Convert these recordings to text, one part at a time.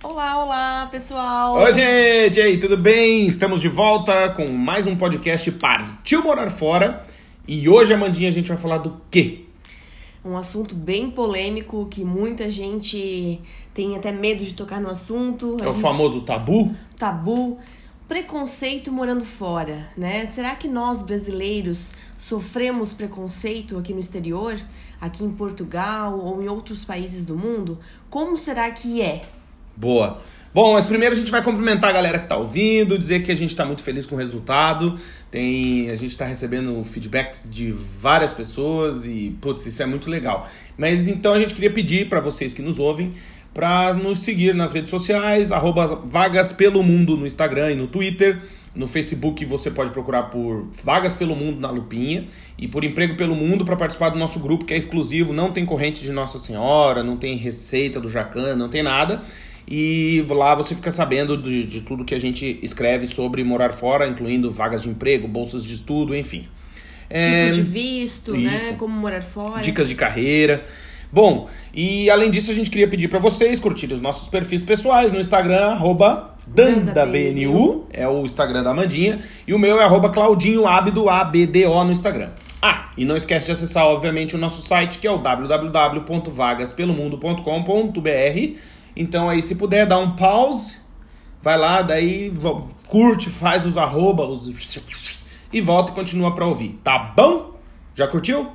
Olá, olá, pessoal! Oi, gente! E aí, tudo bem? Estamos de volta com mais um podcast Partiu Morar Fora. E hoje, Amandinha, a gente vai falar do quê? Um assunto bem polêmico que muita gente tem até medo de tocar no assunto. É o famoso tabu? Tabu. Preconceito morando fora, né? Será que nós brasileiros sofremos preconceito aqui no exterior, aqui em Portugal ou em outros países do mundo? Como será que é? Boa. Bom, mas primeiro a gente vai cumprimentar a galera que tá ouvindo, dizer que a gente tá muito feliz com o resultado. Tem, a gente tá recebendo feedbacks de várias pessoas e, putz, isso é muito legal. Mas então a gente queria pedir para vocês que nos ouvem para nos seguir nas redes sociais, arroba Vagas Pelo Mundo no Instagram e no Twitter. No Facebook você pode procurar por Vagas pelo Mundo na Lupinha e por Emprego pelo Mundo para participar do nosso grupo que é exclusivo, não tem corrente de Nossa Senhora, não tem receita do Jacan, não tem nada. E lá você fica sabendo de, de tudo que a gente escreve sobre morar fora, incluindo vagas de emprego, bolsas de estudo, enfim. É, Tipos de visto, né? isso. né? Como morar fora. Dicas de carreira. Bom, e além disso, a gente queria pedir para vocês curtirem os nossos perfis pessoais no Instagram, arroba DandaBNU, é o Instagram da Amandinha, e o meu é arroba ClaudinhoAbdo, ABDO no Instagram. Ah, e não esquece de acessar, obviamente, o nosso site, que é o www.vagaspelomundo.com.br então aí, se puder dar um pause, vai lá, daí curte, faz os arroba, os... e volta e continua para ouvir. Tá bom? Já curtiu?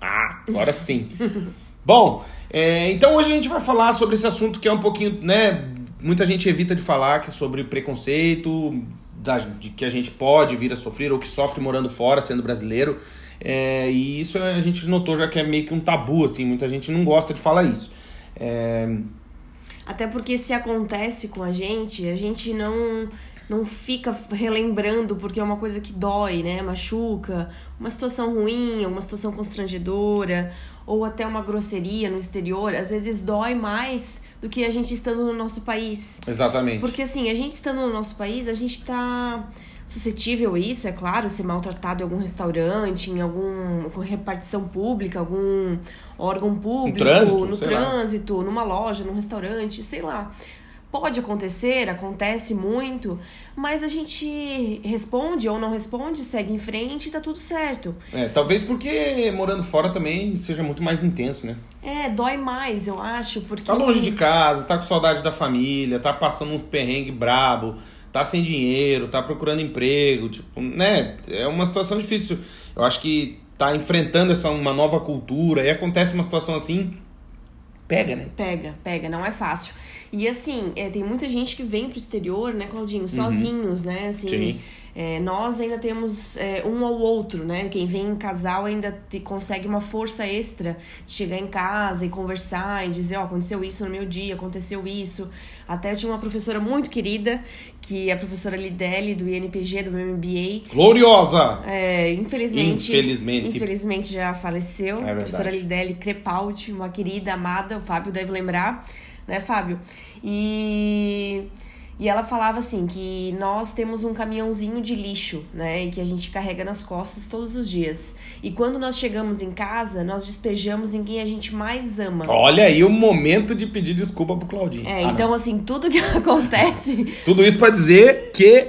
Ah, agora sim. bom, é, então hoje a gente vai falar sobre esse assunto que é um pouquinho, né? Muita gente evita de falar que é sobre preconceito, da, de que a gente pode vir a sofrer ou que sofre morando fora, sendo brasileiro. É, e isso a gente notou já que é meio que um tabu, assim, muita gente não gosta de falar isso. É, até porque se acontece com a gente, a gente não não fica relembrando porque é uma coisa que dói, né? Machuca, uma situação ruim, uma situação constrangedora, ou até uma grosseria no exterior, às vezes dói mais do que a gente estando no nosso país. Exatamente. Porque assim, a gente estando no nosso país, a gente tá suscetível a isso, é claro, ser maltratado em algum restaurante, em alguma repartição pública, algum órgão público, trânsito, no trânsito, lá. numa loja, num restaurante, sei lá. Pode acontecer, acontece muito, mas a gente responde ou não responde, segue em frente e tá tudo certo. É, talvez porque morando fora também seja muito mais intenso, né? É, dói mais, eu acho, porque... Tá longe assim... de casa, tá com saudade da família, tá passando um perrengue brabo, tá sem dinheiro, tá procurando emprego, tipo, né? É uma situação difícil. Eu acho que tá enfrentando essa uma nova cultura e acontece uma situação assim, pega, né? Pega, pega, não é fácil. E assim, é, tem muita gente que vem pro exterior, né, Claudinho, uhum. sozinhos, uhum. né? Assim, Sim. É, nós ainda temos é, um ao outro, né? Quem vem em casal ainda te, consegue uma força extra de chegar em casa e conversar e dizer, ó, oh, aconteceu isso no meu dia, aconteceu isso. Até tinha uma professora muito querida, que é a professora Lideli, do INPG, do meu MBA. Gloriosa! É, infelizmente. Infelizmente. Infelizmente já faleceu. É a professora Lideli Crepaldi, uma querida, amada, o Fábio deve lembrar, né, Fábio? E e ela falava assim que nós temos um caminhãozinho de lixo, né, e que a gente carrega nas costas todos os dias. E quando nós chegamos em casa, nós despejamos em quem a gente mais ama. Olha aí o momento de pedir desculpa pro Claudinho. É, ah, então não. assim, tudo que acontece. tudo isso para dizer que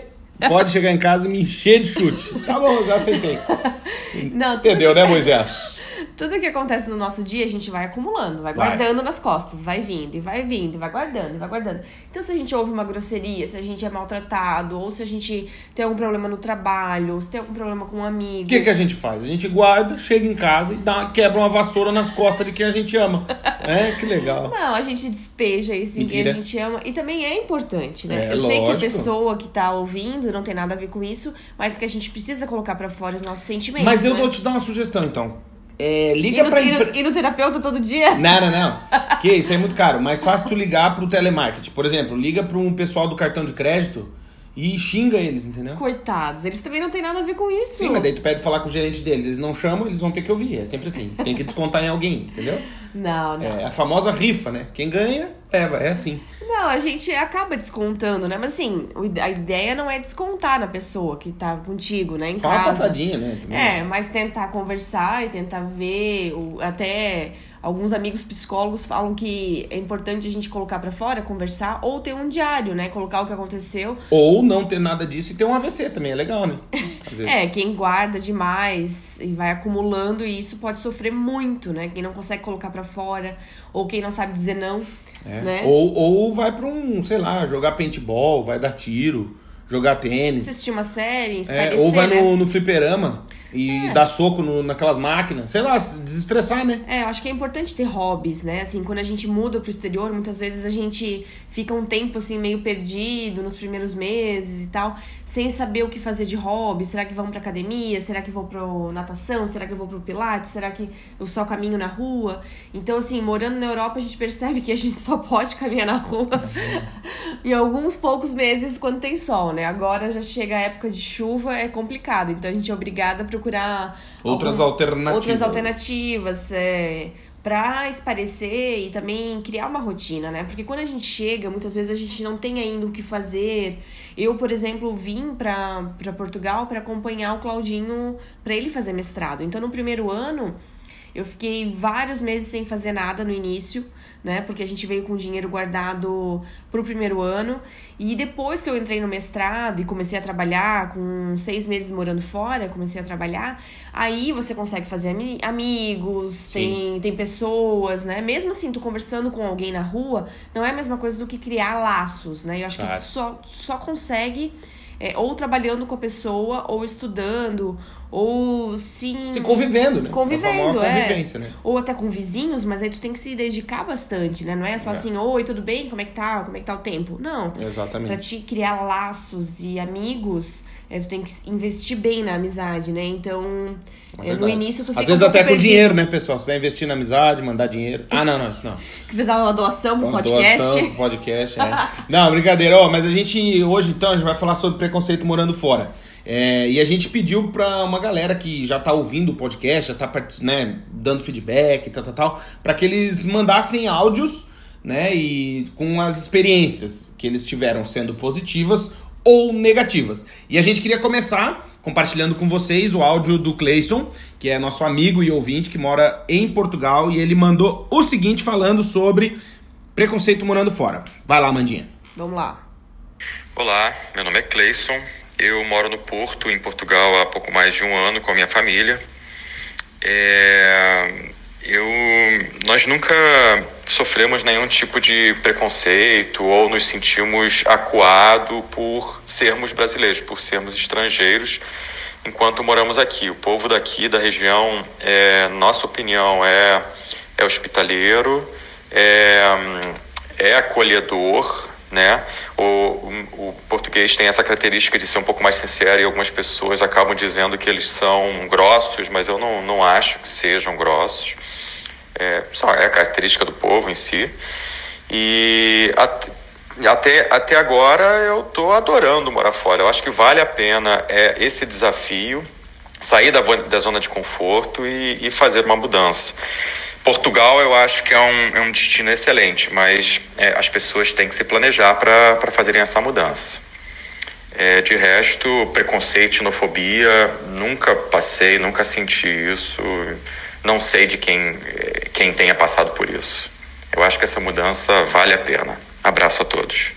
pode chegar em casa e me encher de chute. Tá bom, já aceitei. Não, Entendeu, né, Moisés? tudo que acontece no nosso dia, a gente vai acumulando, vai guardando vai. nas costas, vai vindo, e vai vindo, e vai guardando, e vai guardando. Então, se a gente ouve uma grosseria, se a gente é maltratado, ou se a gente tem algum problema no trabalho, ou se tem algum problema com um amigo. O que, que a gente faz? A gente guarda, chega em casa e dá, quebra uma vassoura nas costas de quem a gente ama. é, que legal. Não, a gente despeja isso Mentira. em quem a gente ama. E também é importante, né? É, Eu lógico. sei que a pessoa que tá ouvindo não tem nada a ver com isso, mas que a gente precisa colocar para fora os nossos sentimentos. Mas eu né? vou te dar uma sugestão, então é, liga e no, pra ir, no, ir no terapeuta todo dia? Não, não, não. que isso é muito caro. Mais fácil tu ligar pro telemarketing. Por exemplo, liga pro um pessoal do cartão de crédito e xinga eles, entendeu? Coitados, eles também não tem nada a ver com isso. Sim, mas daí tu pede falar com o gerente deles. Eles não chamam, eles vão ter que ouvir. É sempre assim. Tem que descontar em alguém, entendeu? Não, não. É a famosa rifa, né? Quem ganha, leva. É assim. Não, a gente acaba descontando, né? Mas assim, a ideia não é descontar na pessoa que tá contigo, né? Em Dá casa. uma passadinha, né? Também. É, mas tentar conversar e tentar ver, até alguns amigos psicólogos falam que é importante a gente colocar para fora, conversar, ou ter um diário, né? Colocar o que aconteceu. Ou não ter nada disso e ter um AVC também, é legal, né? é, quem guarda demais e vai acumulando isso pode sofrer muito, né? Quem não consegue colocar para fora, ou quem não sabe dizer não. É. Né? Ou, ou vai pra um, sei lá, jogar paintball, vai dar tiro, jogar tênis. Assistir uma série, é, Ou vai né? no, no fliperama e é. dar soco no, naquelas máquinas. Sei lá, desestressar, né? É, eu acho que é importante ter hobbies, né? Assim, quando a gente muda pro exterior, muitas vezes a gente fica um tempo, assim, meio perdido nos primeiros meses e tal, sem saber o que fazer de hobby. Será que vamos pra academia? Será que vou pro natação? Será que eu vou pro pilates? Será que eu só caminho na rua? Então, assim, morando na Europa, a gente percebe que a gente só pode caminhar na rua em alguns poucos meses quando tem sol, né? Agora já chega a época de chuva, é complicado. Então a gente é obrigada a procurar outras algum, alternativas. Outras alternativas, é, para esparecer e também criar uma rotina, né? Porque quando a gente chega, muitas vezes a gente não tem ainda o que fazer. Eu, por exemplo, vim para Portugal para acompanhar o Claudinho para ele fazer mestrado. Então, no primeiro ano, eu fiquei vários meses sem fazer nada no início né? Porque a gente veio com dinheiro guardado pro primeiro ano. E depois que eu entrei no mestrado e comecei a trabalhar, com seis meses morando fora, comecei a trabalhar, aí você consegue fazer ami amigos, tem, tem pessoas, né? Mesmo assim, tu conversando com alguém na rua, não é a mesma coisa do que criar laços, né? Eu acho claro. que só, só consegue é, ou trabalhando com a pessoa, ou estudando, ou sim. Se convivendo, né? Convivendo, é. Né? Ou até com vizinhos, mas aí tu tem que se dedicar bastante, né? Não é só é. assim, oi, tudo bem? Como é que tá? Como é que tá o tempo? Não. Exatamente. Pra te criar laços e amigos, é, tu tem que investir bem na amizade, né? Então. É no início tu fica Às vezes um até perdido. com dinheiro, né, pessoal? Você vai investir na amizade, mandar dinheiro. Ah, não, não, isso não. Que fizer uma doação pro podcast. Doação pro podcast, é. não, brincadeira. Ó, mas a gente, hoje então, a gente vai falar sobre preconceito morando fora. É, e a gente pediu pra uma galera que já tá ouvindo o podcast, já tá né, dando feedback tal, tal, tal, pra que eles mandassem áudios, né, e com as experiências que eles tiveram sendo positivas ou negativas. E a gente queria começar compartilhando com vocês o áudio do Cleison, que é nosso amigo e ouvinte que mora em Portugal, e ele mandou o seguinte falando sobre preconceito morando fora. Vai lá, Mandinha. Vamos lá. Olá, meu nome é Cleison. Eu moro no Porto, em Portugal, há pouco mais de um ano com a minha família. É, eu, nós nunca sofremos nenhum tipo de preconceito ou nos sentimos acuado por sermos brasileiros, por sermos estrangeiros, enquanto moramos aqui. O povo daqui, da região, é, nossa opinião, é, é hospitaleiro, é, é acolhedor, né? O, o, português tem essa característica de ser um pouco mais sincero e algumas pessoas acabam dizendo que eles são grossos, mas eu não, não acho que sejam grossos. É, só é a característica do povo em si. E até, até agora eu estou adorando morar fora. Eu acho que vale a pena é, esse desafio, sair da, da zona de conforto e, e fazer uma mudança. Portugal eu acho que é um, é um destino excelente, mas é, as pessoas têm que se planejar para fazerem essa mudança. É, de resto, preconceito, xenofobia, nunca passei, nunca senti isso, não sei de quem, quem tenha passado por isso. Eu acho que essa mudança vale a pena. Abraço a todos.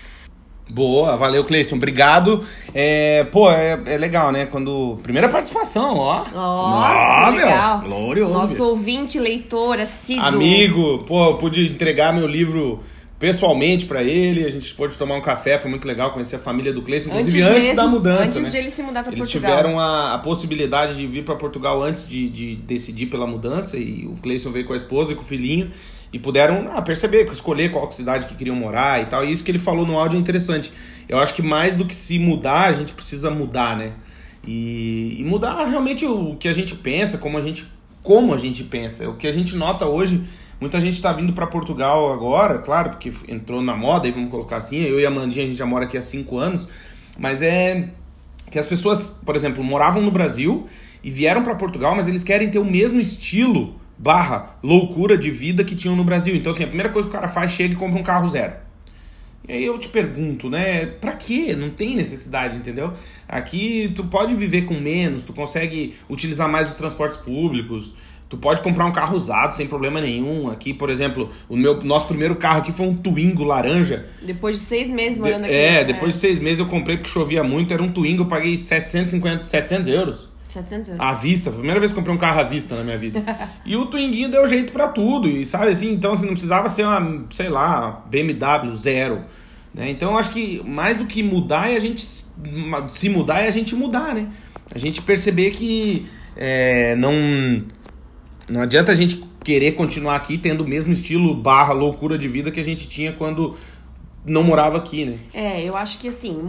Boa, valeu, Cleison. Obrigado. É, pô, é, é, legal, né? Quando. Primeira participação, ó. Ó, oh, legal. Meu, glorioso. Nosso ouvinte, leitor, assíduo. Amigo, pô, eu pude entregar meu livro pessoalmente para ele, a gente pôde tomar um café, foi muito legal conhecer a família do Cleison, inclusive antes, antes mesmo, da mudança. Antes né? de ele se mudar para Portugal. Eles tiveram a, a, possibilidade de vir para Portugal antes de, de decidir pela mudança, e o Cleison veio com a esposa e com o filhinho e puderam ah, perceber, escolher qual cidade que queriam morar e tal. E isso que ele falou no áudio é interessante. Eu acho que mais do que se mudar, a gente precisa mudar, né? E, e mudar realmente o que a gente pensa, como a gente, como a gente pensa. O que a gente nota hoje, muita gente está vindo para Portugal agora, claro, porque entrou na moda, aí vamos colocar assim. Eu e a Mandinha, a gente já mora aqui há cinco anos, mas é que as pessoas, por exemplo, moravam no Brasil e vieram para Portugal, mas eles querem ter o mesmo estilo barra loucura de vida que tinham no Brasil. Então, assim, a primeira coisa que o cara faz, chega e compra um carro zero. E aí eu te pergunto, né? Pra quê? Não tem necessidade, entendeu? Aqui tu pode viver com menos, tu consegue utilizar mais os transportes públicos, Tu pode comprar um carro usado sem problema nenhum. Aqui, por exemplo, o meu nosso primeiro carro aqui foi um Twingo laranja. Depois de seis meses morando de, aqui. É, depois é. de seis meses eu comprei porque chovia muito. Era um Twingo, eu paguei 750, 700 euros. 700 euros. À vista. Foi a primeira vez que comprei um carro à vista na minha vida. e o Twinguinho deu jeito para tudo. E sabe assim, então assim, não precisava ser uma, sei lá, BMW zero. Né? Então eu acho que mais do que mudar é a gente se mudar é a gente mudar, né? A gente perceber que é, não não adianta a gente querer continuar aqui tendo o mesmo estilo barra loucura de vida que a gente tinha quando não morava aqui, né? É, eu acho que assim,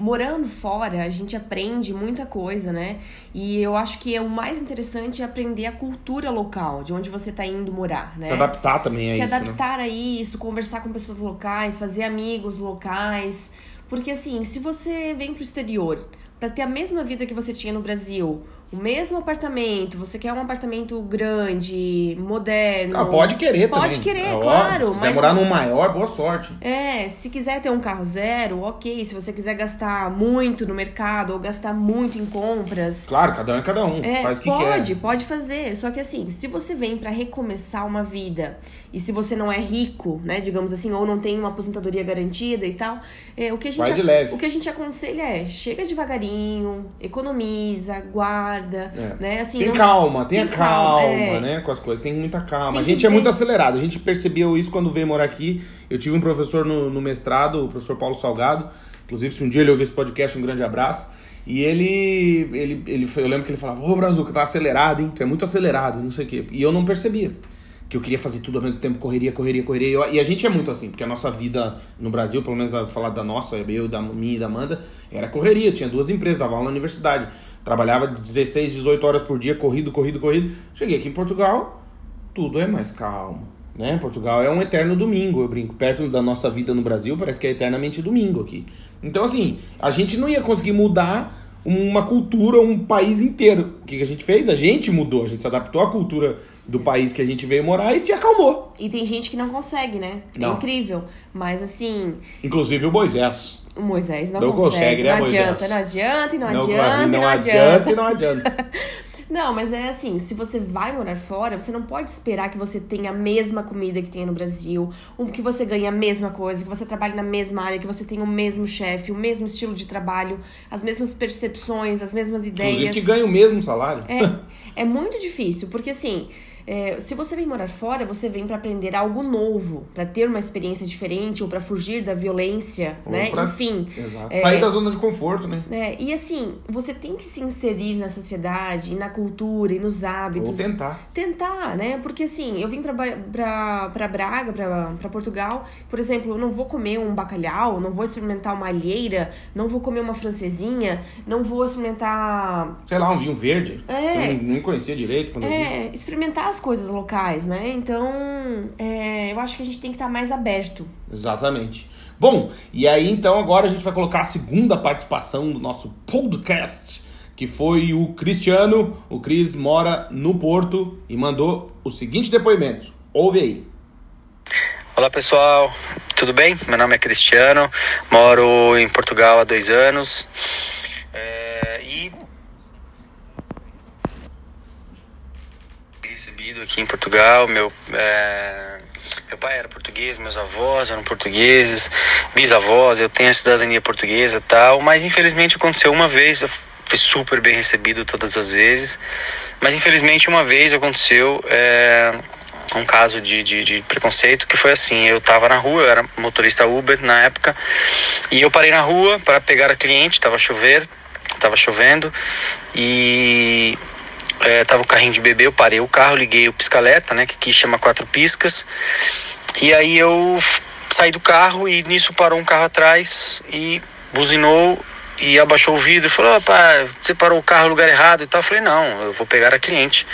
morando fora, a gente aprende muita coisa, né? E eu acho que é o mais interessante é aprender a cultura local, de onde você está indo morar, né? Se adaptar também a Se isso. Se adaptar né? a isso, conversar com pessoas locais, fazer amigos locais. Porque assim, se você vem pro exterior para ter a mesma vida que você tinha no Brasil, o mesmo apartamento, você quer um apartamento grande, moderno. Ah, pode querer pode também. Pode querer, claro. Se mas, morar num maior, boa sorte. É, se quiser ter um carro zero, ok. Se você quiser gastar muito no mercado ou gastar muito em compras. Claro, cada um é cada um. É, faz o que pode, quer. Pode, pode fazer. Só que assim, se você vem para recomeçar uma vida e se você não é rico, né, digamos assim, ou não tem uma aposentadoria garantida e tal, é, o que a gente Vai de leve. o que a gente aconselha é chega devagarinho, economiza, guarda é. né? Assim, tem não... calma, tenha calma, calma é... né? Com as coisas, tem muita calma. Tem a gente é muito acelerado, a gente percebeu isso quando veio morar aqui. Eu tive um professor no, no mestrado, o professor Paulo Salgado. Inclusive, se um dia ele ouvir esse podcast, um grande abraço. E ele, ele, ele eu lembro que ele falava, ô Brazuca, tá acelerado, hein? Tu é muito acelerado, não sei o quê. E eu não percebia que eu queria fazer tudo ao mesmo tempo, correria, correria, correria. E a gente é muito assim, porque a nossa vida no Brasil, pelo menos a falar da nossa, eu, da minha e da Amanda, era correria. Tinha duas empresas, dava aula na universidade. Trabalhava 16, 18 horas por dia, corrido, corrido, corrido. Cheguei aqui em Portugal, tudo é mais calmo. Né? Portugal é um eterno domingo, eu brinco. Perto da nossa vida no Brasil, parece que é eternamente domingo aqui. Então, assim, a gente não ia conseguir mudar uma cultura, um país inteiro. O que, a gente fez? A gente mudou, a gente se adaptou à cultura do país que a gente veio morar e se acalmou. E tem gente que não consegue, né? É não. É incrível. Mas assim. Inclusive o Moisés. O Moisés não, não consegue. consegue né, não adianta, não adianta, e não, não adianta, não, não adianta. e não adianta. Não, mas é assim, se você vai morar fora, você não pode esperar que você tenha a mesma comida que tem no Brasil, ou que você ganhe a mesma coisa, que você trabalhe na mesma área, que você tenha o mesmo chefe, o mesmo estilo de trabalho, as mesmas percepções, as mesmas ideias. Inclusive que ganhe o mesmo salário. É, é muito difícil, porque assim, é, se você vem morar fora, você vem para aprender algo novo, para ter uma experiência diferente ou para fugir da violência, ou né? Pra... Enfim. Exato. É, Sair da zona de conforto, né? É, e assim, você tem que se inserir na sociedade, na cultura e nos hábitos. Ou tentar. Tentar, né? Porque assim, eu vim pra, pra, pra Braga, pra, pra Portugal, por exemplo, eu não vou comer um bacalhau, não vou experimentar uma alheira, não vou comer uma francesinha, não vou experimentar. Sei lá, um vinho verde. É. Eu nem conhecia direito quando É, experimentar as coisas locais, né? Então, é, eu acho que a gente tem que estar mais aberto. Exatamente. Bom, e aí então agora a gente vai colocar a segunda participação do nosso podcast, que foi o Cristiano. O Cris mora no Porto e mandou o seguinte depoimento. Ouve aí. Olá pessoal, tudo bem? Meu nome é Cristiano, moro em Portugal há dois anos. É, e recebido aqui em Portugal. Meu, é, meu pai era português, meus avós eram portugueses, bisavós, eu tenho a cidadania portuguesa e tal, mas infelizmente aconteceu uma vez, eu fui super bem recebido todas as vezes, mas infelizmente uma vez aconteceu é, um caso de, de, de, preconceito que foi assim, eu estava na rua, eu era motorista Uber na época, e eu parei na rua para pegar a cliente, estava chover, estava chovendo, e é, tava o carrinho de bebê, eu parei o carro, liguei o pisca-alerta, né, que aqui chama quatro piscas, e aí eu saí do carro e nisso parou um carro atrás e buzinou e abaixou o vidro e falou, opa, você parou o carro no lugar errado e tal. Eu falei, não, eu vou pegar a cliente.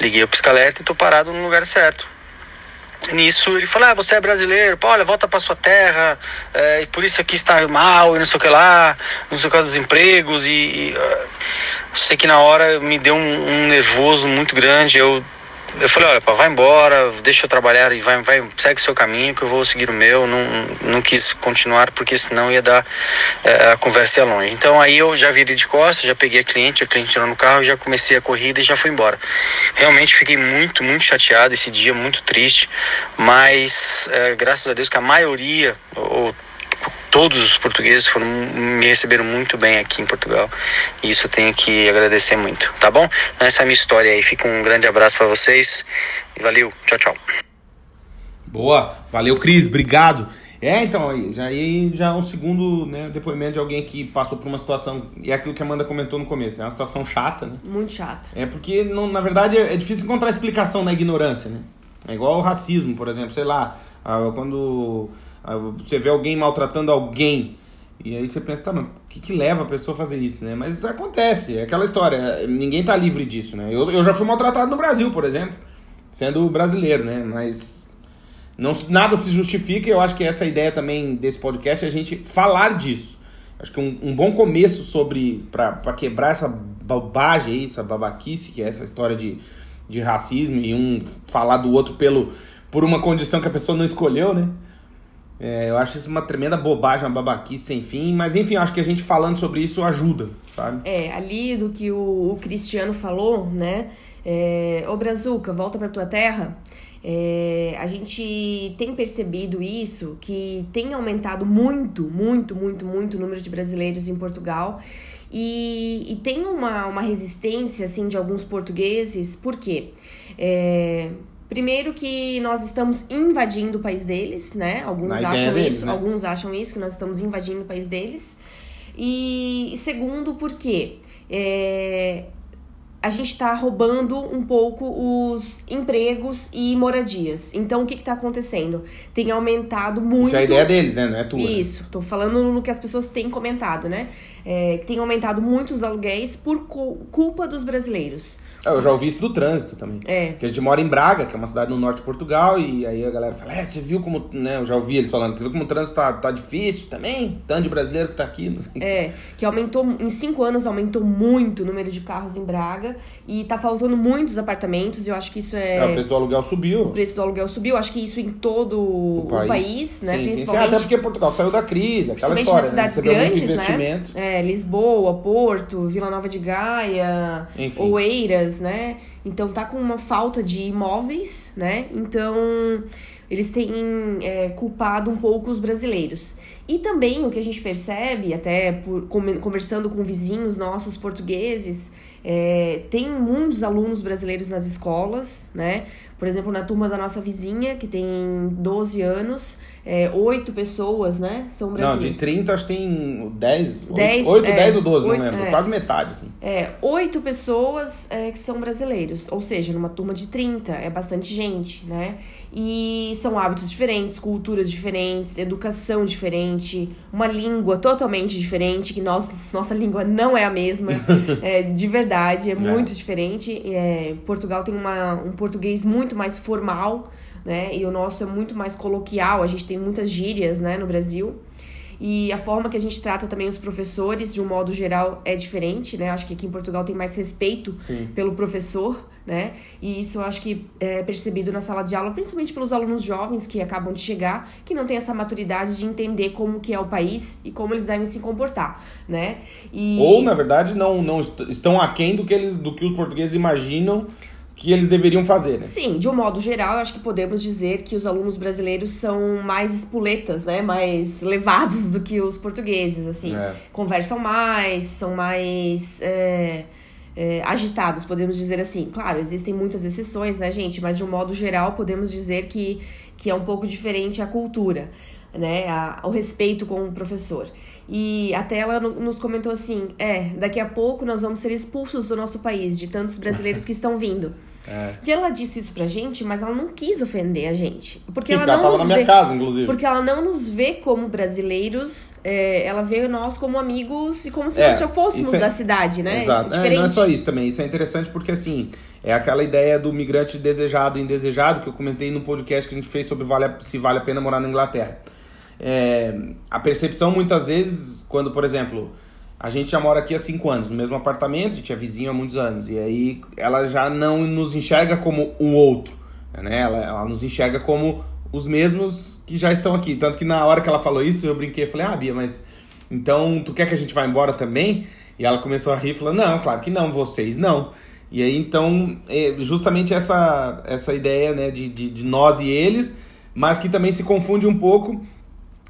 Liguei o pisca-alerta e tô parado no lugar certo. Nisso ele falou, ah, você é brasileiro, pô, olha, volta para sua terra, é, e por isso aqui está mal, e não sei o que lá, não sei o que dos empregos, e, e uh, sei que na hora me deu um, um nervoso muito grande, eu eu falei, olha, pá, vai embora, deixa eu trabalhar e vai, vai, segue o seu caminho que eu vou seguir o meu. Não, não quis continuar porque senão ia dar é, a conversa ia longe. Então aí eu já virei de costas, já peguei a cliente, a cliente entrou no carro, já comecei a corrida e já fui embora. Realmente fiquei muito, muito chateado esse dia, muito triste, mas é, graças a Deus que a maioria, ou todos os portugueses foram me receberam muito bem aqui em Portugal. E isso eu tenho que agradecer muito, tá bom? Então, essa é a minha história aí. Fica um grande abraço para vocês e valeu. Tchau, tchau. Boa, valeu, Cris, obrigado. É, então, já aí já é um segundo né, depoimento de alguém que passou por uma situação, e é aquilo que a Amanda comentou no começo, é uma situação chata, né? Muito chata. É porque, não, na verdade, é, é difícil encontrar explicação na ignorância, né? É igual o racismo, por exemplo, sei lá, ah, quando você vê alguém maltratando alguém. E aí você pensa, tá, mas o que, que leva a pessoa a fazer isso, né? Mas acontece, é aquela história, ninguém tá livre disso, né? Eu, eu já fui maltratado no Brasil, por exemplo, sendo brasileiro, né? Mas não, nada se justifica eu acho que essa ideia também desse podcast é a gente falar disso. Acho que um, um bom começo sobre, para quebrar essa bobagem aí, essa babaquice, que é essa história de, de racismo e um falar do outro pelo, por uma condição que a pessoa não escolheu, né? É, eu acho isso uma tremenda bobagem, uma babaquice sem fim, mas enfim, acho que a gente falando sobre isso ajuda, sabe? É, ali do que o, o Cristiano falou, né? É, Ô Brazuca, volta pra tua terra. É, a gente tem percebido isso, que tem aumentado muito, muito, muito, muito o número de brasileiros em Portugal. E, e tem uma, uma resistência, assim, de alguns portugueses, por quê? É, Primeiro que nós estamos invadindo o país deles, né? Alguns acham deles, isso, né? alguns acham isso, que nós estamos invadindo o país deles. E, segundo, porque é, a gente está roubando um pouco os empregos e moradias. Então, o que está acontecendo? Tem aumentado muito. Isso é a ideia deles, né? Não é tua. Isso, tô falando no que as pessoas têm comentado, né? É, tem aumentado muito os aluguéis por culpa dos brasileiros. É, eu já ouvi isso do trânsito também. É. Que a gente mora em Braga, que é uma cidade no norte de Portugal, e aí a galera fala, é, você viu como, né, eu já ouvi eles falando, você viu como o trânsito tá, tá difícil também? Tanto de brasileiro que tá aqui, não sei. É, que aumentou, em cinco anos aumentou muito o número de carros em Braga, e tá faltando muitos apartamentos, eu acho que isso é... é o preço do aluguel subiu. O preço do aluguel subiu, acho que isso em todo o país, o país né, sim, principalmente... Sim, até porque Portugal saiu da crise, aquela história, nas né? cidades grandes, né? É, Lisboa, Porto, Vila Nova de Gaia, Enfim. Oeiras, né? Então tá com uma falta de imóveis, né? Então eles têm é, culpado um pouco os brasileiros. E também o que a gente percebe, até por conversando com vizinhos nossos portugueses, é, tem muitos alunos brasileiros nas escolas, né? Por exemplo, na turma da nossa vizinha, que tem 12 anos, é, 8 pessoas, né? São brasileiros. Não, de 30 acho que tem 10, 10 8, 8 é, 10 ou 12, 8, não lembro. É, quase metade, assim. É, 8 pessoas é, que são brasileiros. Ou seja, numa turma de 30 é bastante gente, né? E são hábitos diferentes, culturas diferentes, educação diferente, uma língua totalmente diferente, que nós, nossa língua não é a mesma, é, de verdade, é, é. muito diferente. É, Portugal tem uma, um português muito mais formal, né? E o nosso é muito mais coloquial, a gente tem muitas gírias, né, no Brasil. E a forma que a gente trata também os professores, de um modo geral, é diferente, né? Acho que aqui em Portugal tem mais respeito Sim. pelo professor, né? E isso eu acho que é percebido na sala de aula, principalmente pelos alunos jovens que acabam de chegar, que não têm essa maturidade de entender como que é o país e como eles devem se comportar, né? E... Ou, na verdade, não, não estão aquém do que, eles, do que os portugueses imaginam que eles deveriam fazer, né? Sim, de um modo geral, eu acho que podemos dizer que os alunos brasileiros são mais espuletas, né? Mais levados do que os portugueses, assim. É. Conversam mais, são mais... É, é, agitados, podemos dizer assim. Claro, existem muitas exceções, né, gente? Mas de um modo geral, podemos dizer que, que é um pouco diferente a cultura, né? A, o respeito com o professor. E até ela nos comentou assim: é, daqui a pouco nós vamos ser expulsos do nosso país, de tantos brasileiros que estão vindo. É. E ela disse isso pra gente, mas ela não quis ofender a gente. Porque ela não nos vê, casa, inclusive. Porque ela não nos vê como brasileiros, é, ela vê nós como amigos e como se é, nós fôssemos é, da cidade, né? Exato. É, não é só isso também. Isso é interessante porque, assim, é aquela ideia do migrante desejado e indesejado que eu comentei no podcast que a gente fez sobre vale, se vale a pena morar na Inglaterra. É, a percepção muitas vezes, quando, por exemplo, a gente já mora aqui há cinco anos, no mesmo apartamento, a gente é vizinho há muitos anos. E aí ela já não nos enxerga como o outro, né? Ela, ela nos enxerga como os mesmos que já estão aqui. Tanto que na hora que ela falou isso, eu brinquei falei, ah, Bia, mas então tu quer que a gente vá embora também? E ela começou a rir falou, não, claro que não, vocês não. E aí, então, é justamente essa, essa ideia né, de, de, de nós e eles, mas que também se confunde um pouco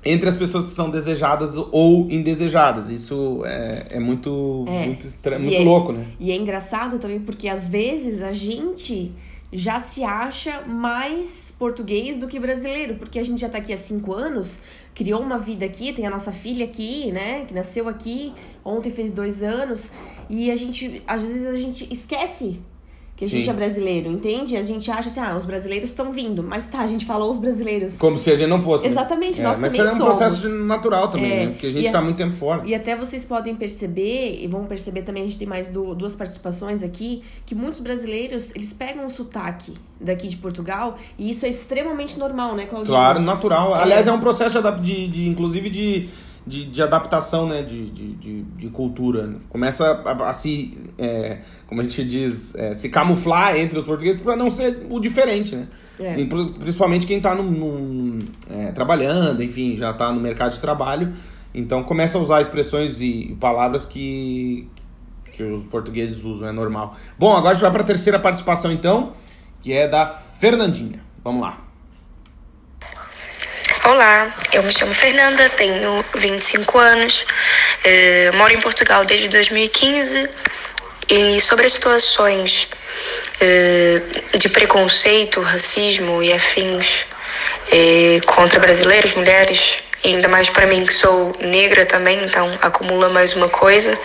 entre as pessoas que são desejadas ou indesejadas. Isso é, é muito, é. muito, estranho, muito é, louco, né? E é engraçado também porque às vezes a gente já se acha mais português do que brasileiro, porque a gente já tá aqui há cinco anos, criou uma vida aqui, tem a nossa filha aqui, né, que nasceu aqui, ontem fez dois anos, e a gente, às vezes a gente esquece que a gente Sim. é brasileiro, entende? A gente acha assim, ah, os brasileiros estão vindo, mas tá, a gente falou os brasileiros. Como se a gente não fosse. Né? Exatamente, nós é, mas também somos. Mas é um processo natural também, é, né? Porque a gente está muito tempo fora. E até vocês podem perceber, e vão perceber também, a gente tem mais do, duas participações aqui, que muitos brasileiros, eles pegam o sotaque daqui de Portugal, e isso é extremamente normal, né, Claudinho? Claro, natural. É. Aliás, é um processo de, de inclusive, de de, de adaptação né, de, de, de, de cultura. Começa a, a se, é, como a gente diz, é, se camuflar entre os portugueses para não ser o diferente, né? É. Principalmente quem está é, trabalhando, enfim, já está no mercado de trabalho. Então começa a usar expressões e palavras que, que os portugueses usam, é normal. Bom, agora a gente vai para a terceira participação então, que é da Fernandinha. Vamos lá. Olá, eu me chamo Fernanda, tenho 25 anos, eh, moro em Portugal desde 2015 e sobre as situações eh, de preconceito, racismo e afins eh, contra brasileiros, mulheres, e ainda mais para mim que sou negra também, então acumula mais uma coisa.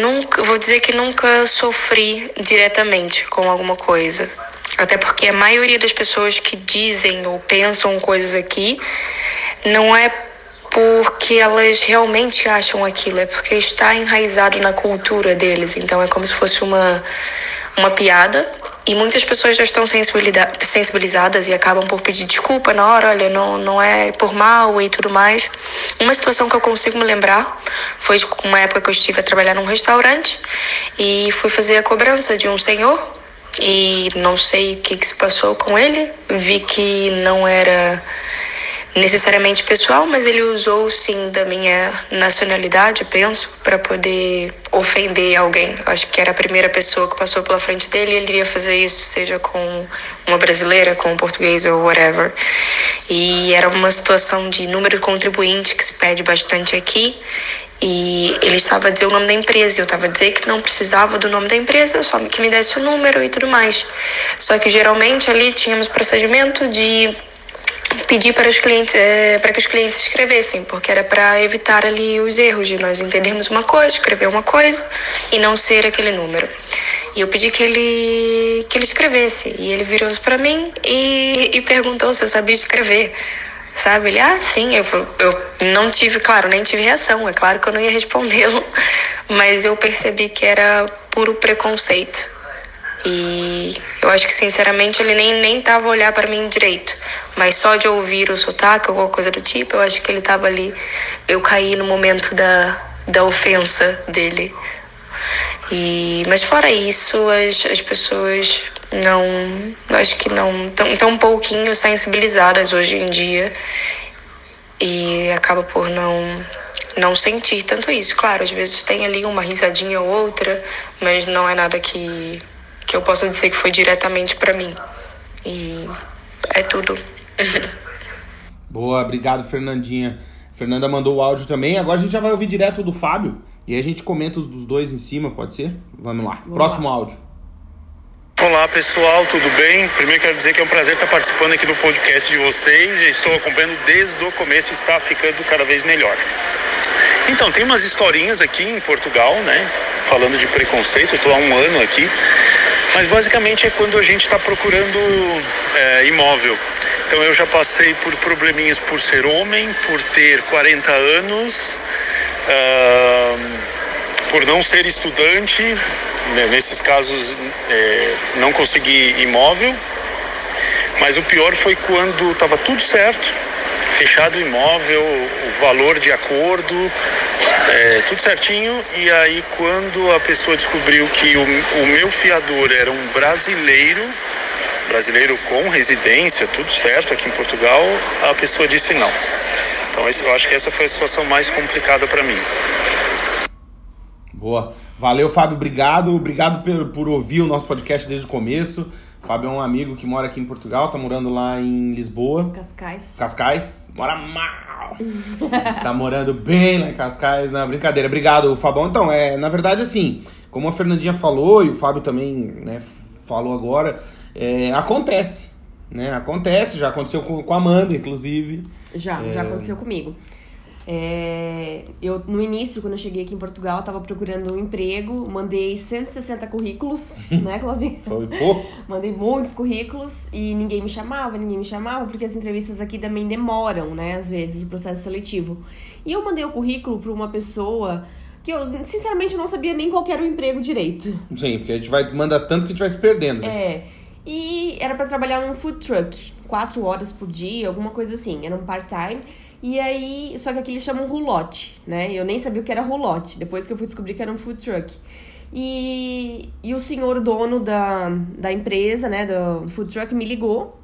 nunca, vou dizer que nunca sofri diretamente com alguma coisa até porque a maioria das pessoas que dizem ou pensam coisas aqui não é porque elas realmente acham aquilo, é porque está enraizado na cultura deles. Então é como se fosse uma, uma piada. E muitas pessoas já estão sensibilizadas e acabam por pedir desculpa na hora, olha, não, não é por mal e tudo mais. Uma situação que eu consigo me lembrar foi uma época que eu estive a trabalhar num restaurante e fui fazer a cobrança de um senhor e não sei o que, que se passou com ele. Vi que não era necessariamente pessoal, mas ele usou sim da minha nacionalidade, penso, para poder ofender alguém. Acho que era a primeira pessoa que passou pela frente dele e ele iria fazer isso, seja com uma brasileira, com um português ou whatever. E era uma situação de número de contribuinte que se pede bastante aqui. E ele estava a dizer o nome da empresa, eu estava a dizer que não precisava do nome da empresa, só que me desse o número e tudo mais. Só que geralmente ali tínhamos procedimento de pedir para os clientes é, para que os clientes escrevessem porque era para evitar ali os erros de nós entendermos uma coisa escrever uma coisa e não ser aquele número e eu pedi que ele que ele escrevesse e ele virou para mim e, e perguntou se eu sabia escrever sabe? Ele, ah, sim, eu, eu não tive, claro, nem tive reação, é claro que eu não ia respondê-lo, mas eu percebi que era puro preconceito. E eu acho que, sinceramente, ele nem, nem tava a olhar para mim direito, mas só de ouvir o sotaque, alguma coisa do tipo, eu acho que ele tava ali. Eu caí no momento da, da ofensa dele. E, mas fora isso, as, as pessoas não acho que não tão, tão pouquinho sensibilizadas hoje em dia e acaba por não não sentir tanto isso. Claro, às vezes tem ali uma risadinha ou outra, mas não é nada que que eu possa dizer que foi diretamente para mim. E é tudo. Boa, obrigado, Fernandinha. Fernanda mandou o áudio também. Agora a gente já vai ouvir direto do Fábio e aí a gente comenta os dos dois em cima, pode ser? Vamos lá. Vamos Próximo lá. áudio. Olá pessoal, tudo bem? Primeiro quero dizer que é um prazer estar participando aqui do podcast de vocês. Já estou acompanhando desde o começo e está ficando cada vez melhor. Então, tem umas historinhas aqui em Portugal, né? Falando de preconceito, estou há um ano aqui. Mas basicamente é quando a gente está procurando é, imóvel. Então eu já passei por probleminhas por ser homem, por ter 40 anos, uh, por não ser estudante, né, nesses casos é, não consegui imóvel, mas o pior foi quando estava tudo certo, fechado o imóvel, o valor de acordo, é, tudo certinho. E aí, quando a pessoa descobriu que o, o meu fiador era um brasileiro, brasileiro com residência, tudo certo aqui em Portugal, a pessoa disse não. Então, eu acho que essa foi a situação mais complicada para mim. Boa. Valeu, Fábio. Obrigado. Obrigado por, por ouvir o nosso podcast desde o começo. Fábio é um amigo que mora aqui em Portugal, tá morando lá em Lisboa. Cascais. Cascais. Mora mal. tá morando bem lá em Cascais. Não, brincadeira. Obrigado, Fabão. Então, é, na verdade, assim, como a Fernandinha falou e o Fábio também né, falou agora, é, acontece. Né? Acontece, já aconteceu com, com a Amanda, inclusive. Já, é... já aconteceu comigo. É, eu, no início, quando eu cheguei aqui em Portugal, estava procurando um emprego, mandei 160 currículos, né, Claudinha? Foi pouco. mandei muitos currículos e ninguém me chamava, ninguém me chamava, porque as entrevistas aqui também demoram, né, às vezes, o processo seletivo. E eu mandei o currículo para uma pessoa que eu, sinceramente, não sabia nem qual era o emprego direito. Sim, porque a gente vai mandar tanto que a gente vai se perdendo. Né? É. E era para trabalhar num food truck, quatro horas por dia, alguma coisa assim. Era um part-time. E aí, só que aqui eles chamam roulotte, né? Eu nem sabia o que era roulotte, depois que eu fui descobrir que era um food truck. E, e o senhor dono da, da empresa, né, do food truck, me ligou.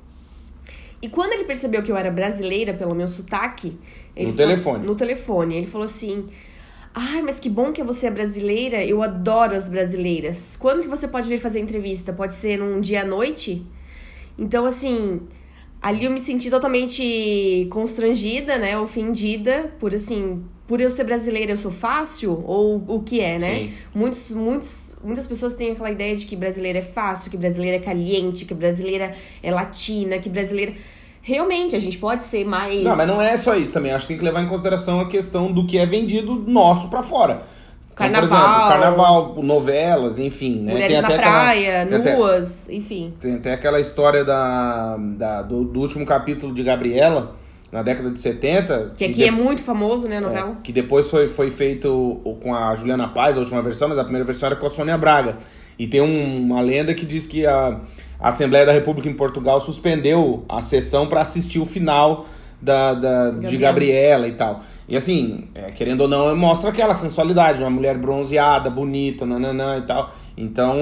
E quando ele percebeu que eu era brasileira pelo meu sotaque... no falou, telefone. No telefone. Ele falou assim... Ai, mas que bom que você é brasileira. Eu adoro as brasileiras. Quando que você pode vir fazer entrevista? Pode ser num dia à noite? Então, assim, ali eu me senti totalmente constrangida, né? Ofendida por assim, por eu ser brasileira eu sou fácil ou o que é, né? Sim. Muitos, muitos, muitas pessoas têm aquela ideia de que brasileira é fácil, que brasileira é caliente, que brasileira é latina, que brasileira realmente a gente pode ser mais Não, mas não é só isso também. Acho que tem que levar em consideração a questão do que é vendido nosso para fora. Carnaval. Então, por exemplo, carnaval, novelas, enfim, né? Mulheres na praia, aquela, nuas, até, enfim. Tem até aquela história da, da do, do, último capítulo de Gabriela, na década de 70. Que aqui que de, é muito famoso, né, a novela? É, que depois foi, foi feito com a Juliana Paz, a última versão, mas a primeira versão era com a Sônia Braga. E tem um, uma lenda que diz que a, a Assembleia da República em Portugal suspendeu a sessão para assistir o final da, da de Gabriela e tal. E assim, é, querendo ou não, mostra aquela sensualidade, uma mulher bronzeada, bonita, nananã e tal. Então,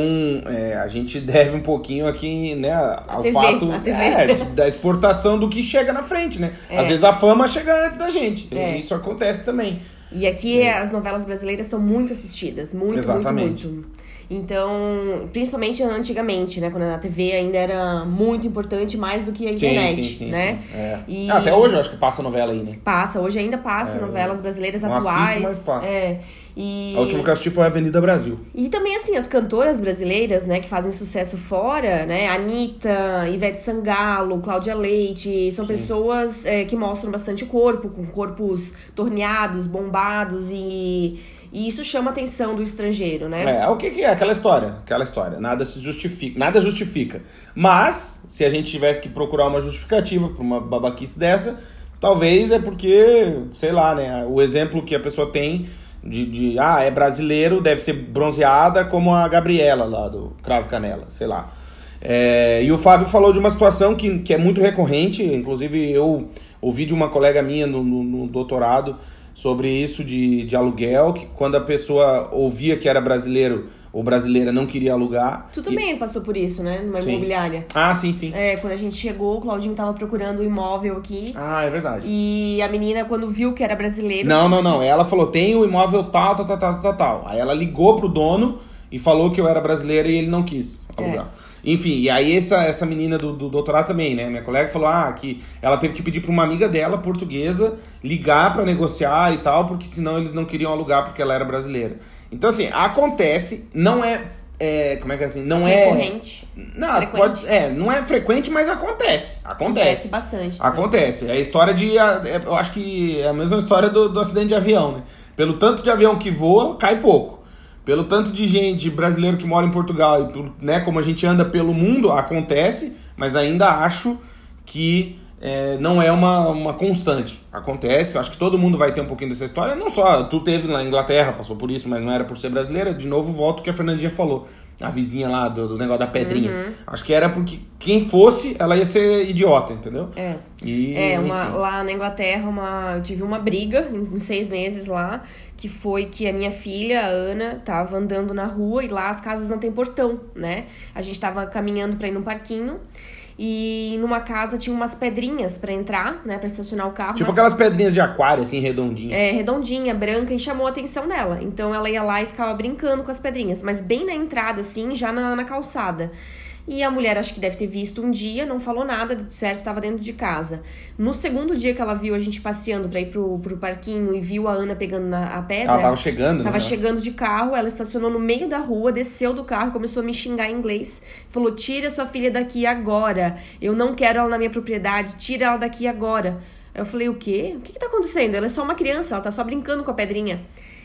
é, a gente deve um pouquinho aqui, né, ao TV, fato é, da exportação do que chega na frente, né? É. Às vezes a fama chega antes da gente. É. Isso acontece também. E aqui é. as novelas brasileiras são muito assistidas, muito, Exatamente. muito, muito. Então, principalmente antigamente, né? Quando a TV ainda era muito importante, mais do que a internet, sim, sim, sim, né? É. E... Ah, até hoje eu acho que passa novela aí, né? Passa, hoje ainda passa é, novelas brasileiras atuais. Assisto, mas passa. É. E... A última que eu assisti foi Avenida Brasil. E também, assim, as cantoras brasileiras, né, que fazem sucesso fora, né? Anitta, Ivete Sangalo, Cláudia Leite, são Sim. pessoas é, que mostram bastante corpo, com corpos torneados, bombados e e isso chama a atenção do estrangeiro, né? É, o que, que é aquela história? Aquela história. Nada se justifica. Nada justifica. Mas, se a gente tivesse que procurar uma justificativa para uma babaquice dessa, talvez é porque, sei lá, né? O exemplo que a pessoa tem de, de ah, é brasileiro, deve ser bronzeada como a Gabriela lá do Cravo Canela, sei lá. É, e o Fábio falou de uma situação que, que é muito recorrente, inclusive eu ouvi de uma colega minha no, no, no doutorado sobre isso de, de aluguel, que quando a pessoa ouvia que era brasileiro ou brasileira não queria alugar. Tu também e... passou por isso, né? Numa sim. imobiliária. Ah, sim, sim. É, quando a gente chegou, o Claudinho tava procurando um imóvel aqui. Ah, é verdade. E a menina, quando viu que era brasileiro. Não, não, não. Ela falou: tem o um imóvel tal, tal, tal, tal, tal, tal. Aí ela ligou pro dono e falou que eu era brasileira e ele não quis alugar. É. Enfim, e aí essa, essa menina do, do doutorado também, né? Minha colega falou ah, que ela teve que pedir para uma amiga dela, portuguesa, ligar para negociar e tal, porque senão eles não queriam alugar porque ela era brasileira. Então, assim, acontece, não é. é como é que é assim? Não é. Recorrente. Não, pode, é, não é frequente, mas acontece. Acontece. Acontece bastante. Sim. Acontece. É a história de. É, eu acho que é a mesma história do, do acidente de avião, né? Pelo tanto de avião que voa, cai pouco. Pelo tanto de gente brasileiro que mora em Portugal e né, como a gente anda pelo mundo, acontece, mas ainda acho que é, não é uma, uma constante. Acontece, eu acho que todo mundo vai ter um pouquinho dessa história. Não só, tu teve na Inglaterra, passou por isso, mas não era por ser brasileira. De novo, volto que a Fernandinha falou. A vizinha lá do, do negócio da pedrinha. Uhum. Acho que era porque quem fosse, ela ia ser idiota, entendeu? É. E, é, uma, lá na Inglaterra, uma, eu tive uma briga em seis meses lá, que foi que a minha filha, a Ana, tava andando na rua e lá as casas não tem portão, né? A gente tava caminhando pra ir num parquinho. E numa casa tinha umas pedrinhas para entrar, né, para estacionar o carro. Tipo mas... aquelas pedrinhas de aquário, assim, redondinha. É, redondinha, branca, e chamou a atenção dela. Então ela ia lá e ficava brincando com as pedrinhas, mas bem na entrada, assim, já na, na calçada. E a mulher acho que deve ter visto um dia, não falou nada, de certo, estava dentro de casa. No segundo dia que ela viu a gente passeando pra ir pro, pro parquinho e viu a Ana pegando na, a pedra. Ela tava chegando, Tava né? chegando de carro, ela estacionou no meio da rua, desceu do carro, começou a me xingar em inglês. Falou: tira sua filha daqui agora. Eu não quero ela na minha propriedade, tira ela daqui agora. Eu falei: o quê? O que, que tá acontecendo? Ela é só uma criança, ela tá só brincando com a pedrinha.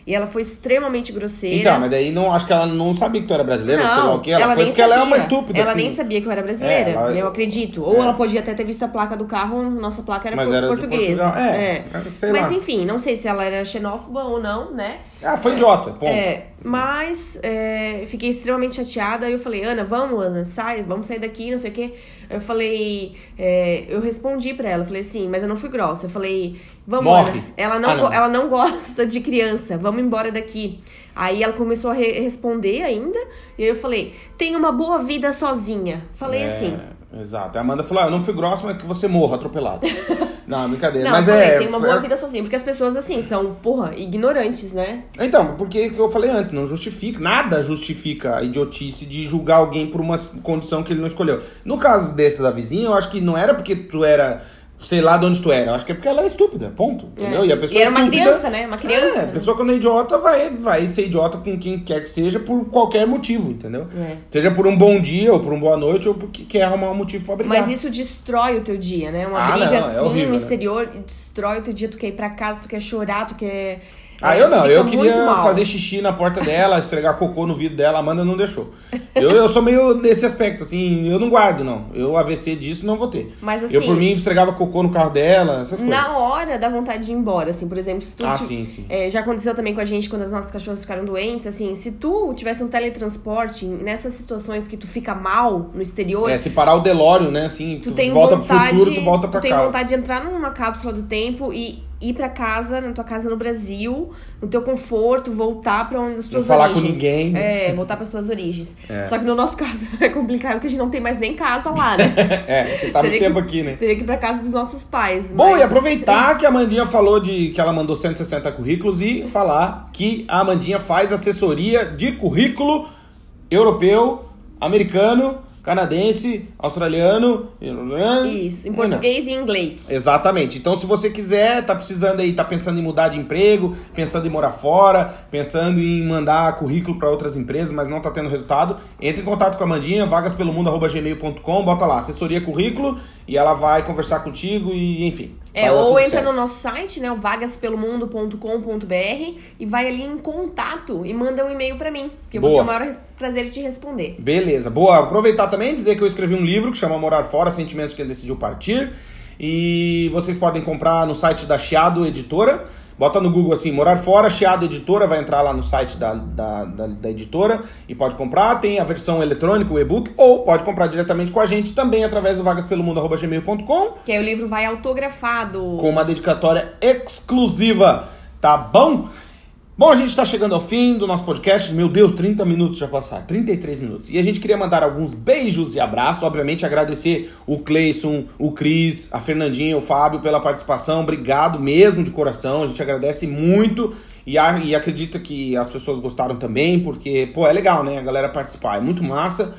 E ela foi extremamente grosseira. Então, mas daí não, acho que ela não sabia que tu era brasileira, não, sei lá o que. Ela, ela foi porque sabia. ela é uma estúpida. Ela que... nem sabia que eu era brasileira, é, ela... eu acredito. Ou é. ela podia até ter visto a placa do carro, nossa placa era, mas era portuguesa. É, é. mas lá. enfim, não sei se ela era xenófoba ou não, né? Ah, foi idiota, ponto. É, mas é, fiquei extremamente chateada. Aí eu falei, Ana, vamos, Ana, sai, vamos sair daqui, não sei o quê. Eu falei, é, eu respondi pra ela, falei assim, mas eu não fui grossa. Eu falei, vamos, Morre. Ana. Ela não, ah, não. ela não gosta de criança, vamos embora daqui. Aí ela começou a re responder ainda, e aí eu falei, tem uma boa vida sozinha. Falei é, assim. Exato. A Amanda falou, ah, eu não fui grossa, mas que você morra atropelado. Não, brincadeira. Não, mas falei, é. Tem uma boa vida sozinho. Porque as pessoas, assim, são, porra, ignorantes, né? Então, porque eu falei antes, não justifica. Nada justifica a idiotice de julgar alguém por uma condição que ele não escolheu. No caso desse da vizinha, eu acho que não era porque tu era sei lá de onde tu era. Eu acho que é porque ela é estúpida, ponto. Entendeu? É. E a pessoa e era uma estúpida, criança, né? Uma criança. É, a pessoa quando é idiota vai, vai ser idiota com quem quer que seja por qualquer motivo, entendeu? É. Seja por um bom dia, ou por uma boa noite, ou porque quer arrumar um motivo pra brigar. Mas isso destrói o teu dia, né? Uma ah, briga não, é assim horrível, no né? exterior destrói o teu dia, tu quer ir pra casa, tu quer chorar, tu quer ah, eu não. Eu queria fazer xixi na porta dela, esfregar cocô no vidro dela. A Amanda não deixou. Eu, eu sou meio nesse aspecto, assim. Eu não guardo, não. Eu AVC disso não vou ter. Mas assim. Eu, por mim, esfregava cocô no carro dela, essas coisas. Na hora dá vontade de ir embora, assim. Por exemplo, se tu. Ah, sim, sim. É, já aconteceu também com a gente quando as nossas cachorras ficaram doentes. Assim, se tu tivesse um teletransporte nessas situações que tu fica mal no exterior. É, se parar o Delório, né? Assim, tu, tu tem volta vontade, pro futuro, tu volta pra tu casa. Tu tem vontade de entrar numa cápsula do tempo e ir para casa, na tua casa no Brasil, no teu conforto, voltar para onde as tuas não origens. falar com ninguém. É, voltar para as tuas origens. É. Só que no nosso caso é complicado porque a gente não tem mais nem casa lá, né? é, porque tá muito tempo aqui, né? Teria que ir para casa dos nossos pais. Bom, mas... e aproveitar que a Amandinha falou de que ela mandou 160 currículos e falar que a Amandinha faz assessoria de currículo europeu, americano canadense, australiano. Isso, em português e inglês. Exatamente. Então, se você quiser, tá precisando aí, tá pensando em mudar de emprego, pensando em morar fora, pensando em mandar currículo para outras empresas, mas não tá tendo resultado, entre em contato com a Mandinha, vagaspelomundo.gmail.com, bota lá, assessoria currículo, e ela vai conversar contigo e, enfim. É, ou entra certo. no nosso site, né, o vagaspelomundo.com.br e vai ali em contato e manda um e-mail para mim, que eu Boa. vou ter o maior prazer em te responder. Beleza. Boa. Aproveitar também dizer que eu escrevi um livro que chama Morar Fora, Sentimentos que Decidiu Partir. E vocês podem comprar no site da Chiado Editora. Bota no Google assim, Morar Fora, Chiado Editora, vai entrar lá no site da, da, da, da editora e pode comprar. Tem a versão eletrônica, o e-book, ou pode comprar diretamente com a gente também através do vagaspelomundo.gmail.com. Que aí o livro vai autografado. Com uma dedicatória exclusiva, tá bom? Bom, a gente está chegando ao fim do nosso podcast. Meu Deus, 30 minutos já passaram, 33 minutos. E a gente queria mandar alguns beijos e abraços. Obviamente, agradecer o Cleison, o Cris, a Fernandinha, o Fábio pela participação. Obrigado mesmo de coração. A gente agradece muito e, a, e acredita que as pessoas gostaram também, porque, pô, é legal, né? A galera participar. É muito massa.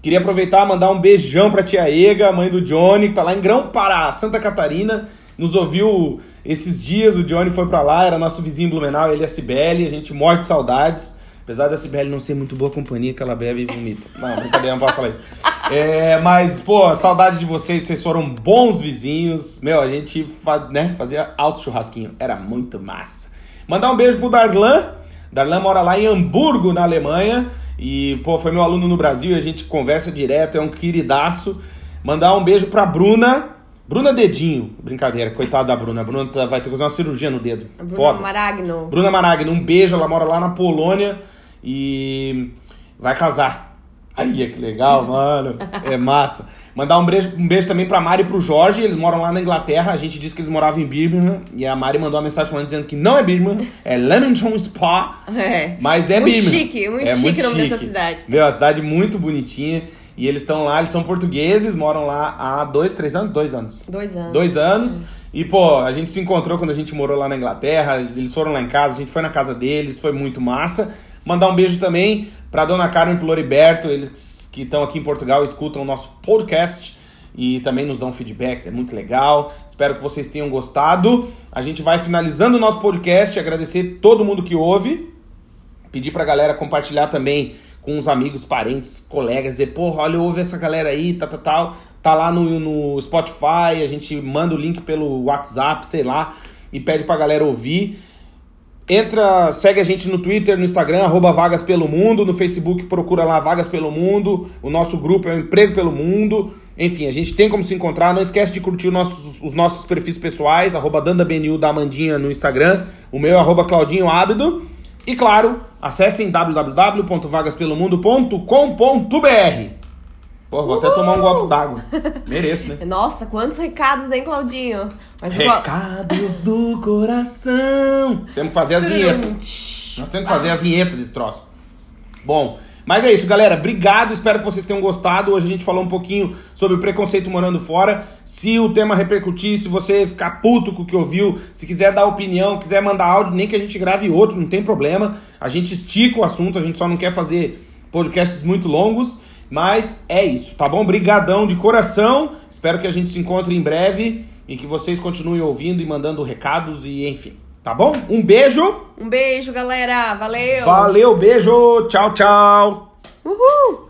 Queria aproveitar e mandar um beijão pra tia Ega, mãe do Johnny, que tá lá em Grão Pará, Santa Catarina nos ouviu esses dias, o Johnny foi para lá, era nosso vizinho Blumenau, ele e a Cibele, a gente morre de saudades. Apesar da Cibele não ser muito boa companhia, que ela bebe e vomita. Não, brincadeira, não posso falar isso. É, mas, pô, saudade de vocês, vocês foram bons vizinhos. Meu, a gente né, fazia alto churrasquinho, era muito massa. Mandar um beijo pro Darlan. Darlan mora lá em Hamburgo, na Alemanha. E, pô, foi meu aluno no Brasil e a gente conversa direto, é um queridaço. Mandar um beijo pra Bruna, Bruna Dedinho, brincadeira, coitada da Bruna. A Bruna tá, vai ter que fazer uma cirurgia no dedo. Bruna Foda. Maragno. Bruna Maragno, um beijo, ela mora lá na Polônia e vai casar. Aí, que legal, mano. É massa. Mandar um beijo, um beijo também pra Mari e pro Jorge, eles moram lá na Inglaterra. A gente disse que eles moravam em Birmingham. E a Mari mandou uma mensagem pra mim dizendo que não é Birmingham, é Leamington Spa. É. Mas é muito Birmingham. chique, muito é chique muito o nome chique. dessa cidade. Meu, a cidade muito bonitinha. E eles estão lá, eles são portugueses, moram lá há dois, três anos? Dois anos. Dois anos. Dois anos. E, pô, a gente se encontrou quando a gente morou lá na Inglaterra. Eles foram lá em casa, a gente foi na casa deles, foi muito massa. Mandar um beijo também pra dona Carmen e pro Loriberto, eles que estão aqui em Portugal escutam o nosso podcast e também nos dão feedbacks, é muito legal. Espero que vocês tenham gostado. A gente vai finalizando o nosso podcast, agradecer todo mundo que ouve. Pedir pra galera compartilhar também com os amigos, parentes, colegas, dizer, porra, olha, ouve essa galera aí, tal, tal, tal. Tá lá no, no Spotify, a gente manda o link pelo WhatsApp, sei lá, e pede pra galera ouvir. Entra, segue a gente no Twitter, no Instagram, arroba Vagas Pelo Mundo, no Facebook procura lá Vagas Pelo Mundo, o nosso grupo é o Emprego Pelo Mundo, enfim, a gente tem como se encontrar, não esquece de curtir os nossos, os nossos perfis pessoais, arroba DandaBNU da Amandinha no Instagram, o meu é arroba Claudinho e claro, acessem www.vagaspelomundo.com.br Pô, vou até tomar um golpe d'água, mereço, né? Nossa, quantos recados, hein, Claudinho? Mas eu go- Recados do coração. Temos que fazer as vinhetas. Nós temos que fazer a vinheta desse troço. Bom, mas é isso, galera. Obrigado, espero que vocês tenham gostado. Hoje a gente falou um pouquinho sobre preconceito morando fora. Se o tema repercutir, se você ficar puto com o que ouviu, se quiser dar opinião, quiser mandar áudio, nem que a gente grave outro, não tem problema. A gente estica o assunto, a gente só não quer fazer podcasts muito longos. Mas é isso, tá bom? Brigadão de coração. Espero que a gente se encontre em breve e que vocês continuem ouvindo e mandando recados e enfim. Tá bom? Um beijo. Um beijo, galera. Valeu. Valeu, beijo. Tchau, tchau. Uhul.